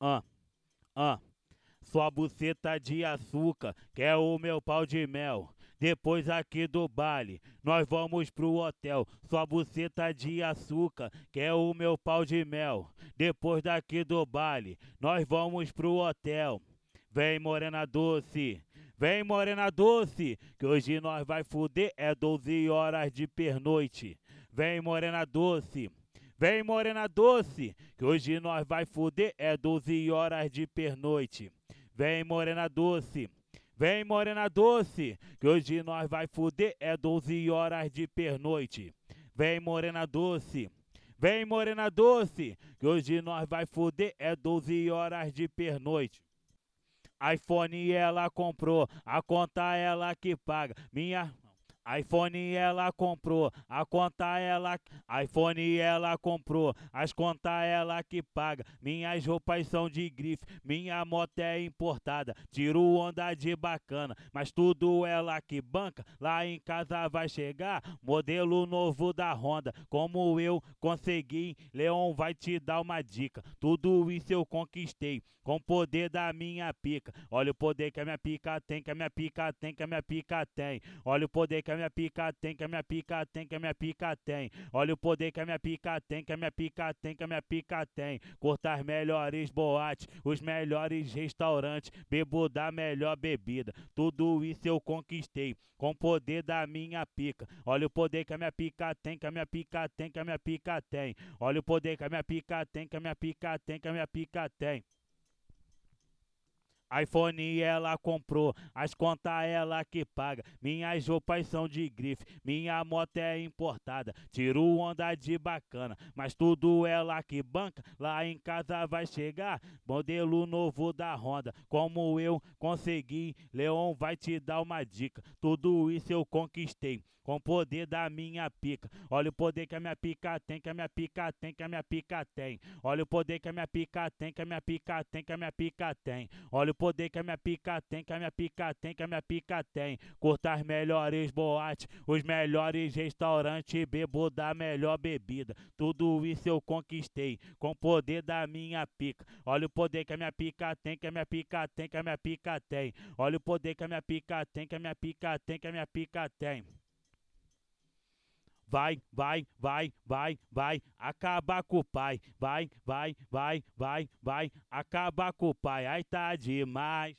Ah, ah. Sua buceta de açúcar, quer o meu pau de mel. Depois aqui do baile, nós vamos pro hotel. Sua buceta de açúcar, quer o meu pau de mel. Depois daqui do baile, nós vamos pro hotel. Vem morena doce, vem morena doce, que hoje nós vai fuder, é 12 horas de pernoite. Vem morena doce, vem morena doce, que hoje nós vai fuder, é 12 horas de pernoite. Vem morena doce, vem morena doce, que hoje nós vai fuder, é 12 horas de pernoite. Vem morena doce, vem morena doce, que hoje nós vai fuder, é 12 horas de pernoite iPhone ela comprou, a conta ela que paga. Minha iPhone ela comprou, a conta ela, iPhone ela comprou, as contas ela que paga. Minhas roupas são de grife, minha moto é importada. Tiro onda de bacana, mas tudo ela que banca. Lá em casa vai chegar modelo novo da Honda. Como eu consegui, Leon vai te dar uma dica. Tudo isso eu conquistei com o poder da minha pica. Olha o poder que a minha pica tem, que a minha pica tem, que a minha pica tem. Olha o poder que a minha pica tem, que a minha pica tem, que a minha pica tem. Olha o poder que a minha pica tem, que a minha pica tem, que a minha pica tem. Cortar melhores boates, os melhores restaurantes, bebo da melhor bebida. Tudo isso eu conquistei com o poder da minha pica. Olha o poder que a minha pica tem, que a minha pica tem, que a minha pica tem. Olha o poder que a minha pica tem, que a minha pica tem, que a minha pica tem iPhone ela comprou, as contas ela que paga. Minhas roupas são de grife, minha moto é importada. Tiro onda de bacana, mas tudo ela que banca. Lá em casa vai chegar modelo novo da Honda. Como eu consegui, Leon vai te dar uma dica. Tudo isso eu conquistei com o poder da minha pica. Olha o poder que a minha pica tem, que a minha pica tem, que a minha pica tem. Olha o poder que a minha pica tem, que a minha pica tem, que a minha pica tem. Olha o poder que a minha pica tem, que a minha pica tem, que a minha pica tem. Cortar as melhores boates, os melhores restaurantes, bebo da melhor bebida. Tudo isso eu conquistei com o poder da minha pica. Olha o poder que a minha pica tem, que a minha pica tem, que a minha pica tem. Olha o poder que a minha pica tem, que a minha pica tem, que a minha pica tem vai, vai, vai, vai, vai, acabar com o pai, vai, vai, vai, vai, vai, acabar com o pai, ai tá demais,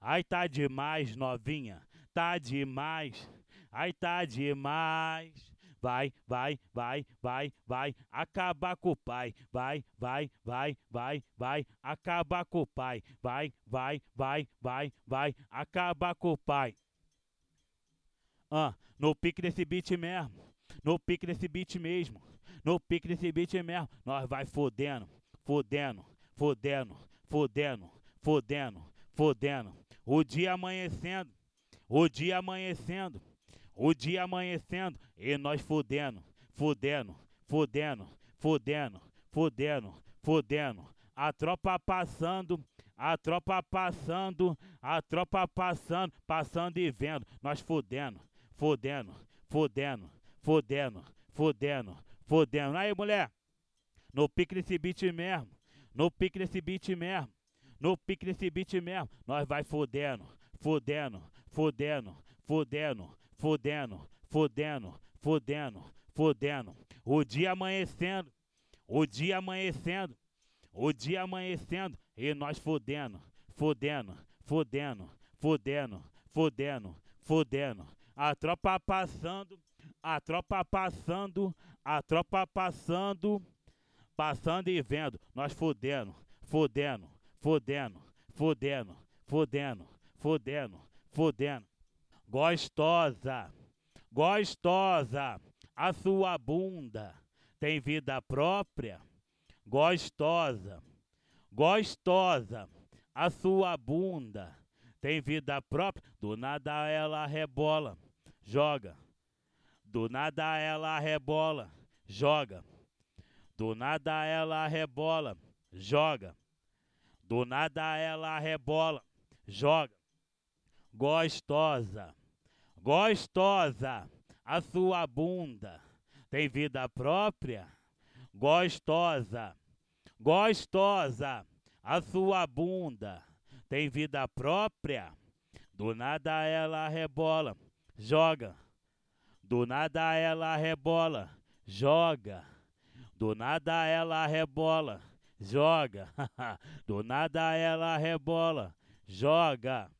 ai tá demais, novinha, tá demais, ai tá demais. Vai, vai, vai, vai, vai, acabar com o pai. Vai, vai, vai, vai, vai, acabar com o pai. Vai, vai, vai, vai, vai, acabar com o pai. Ah, no pique desse beat mesmo. No pique desse beat mesmo. No pique desse beat mesmo. Nós vai fodendo, fodendo, fodendo, fodendo, fodendo, fodendo. O dia amanhecendo, o dia amanhecendo, o dia amanhecendo. E nós fodendo, fodendo, fodendo, fodendo, fodendo, fodendo. A tropa passando, a tropa passando, a tropa passando, passando e vendo. Nós fodendo, fodendo, fodendo, fodendo, fodendo, fodendo. Aí, mulher, no pique desse beat mesmo, no pique desse beat mesmo, no pique desse beat mesmo, nós vai fodendo, fodendo, fodendo, fodendo, fodendo, fodendo, fodendo, fodendo. O dia amanhecendo, o dia amanhecendo, o dia amanhecendo, e nós fodendo, fodendo, fodendo, fodendo, fodendo, fodendo. A tropa passando a tropa passando, a tropa passando, passando e vendo, nós fodendo, fodendo, fodendo, fodendo, fodendo, fodendo, fodendo. Gostosa, gostosa, a sua bunda tem vida própria. Gostosa, gostosa, a sua bunda tem vida própria. Do nada ela rebola, joga do nada ela rebola, joga. Do nada ela rebola, joga. Do nada ela rebola, joga. Gostosa, gostosa, a sua bunda tem vida própria? Gostosa, gostosa, A sua bunda tem vida própria. Do nada ela rebola, joga. Do nada ela rebola, joga. Do nada ela rebola, joga. Do nada ela rebola, joga.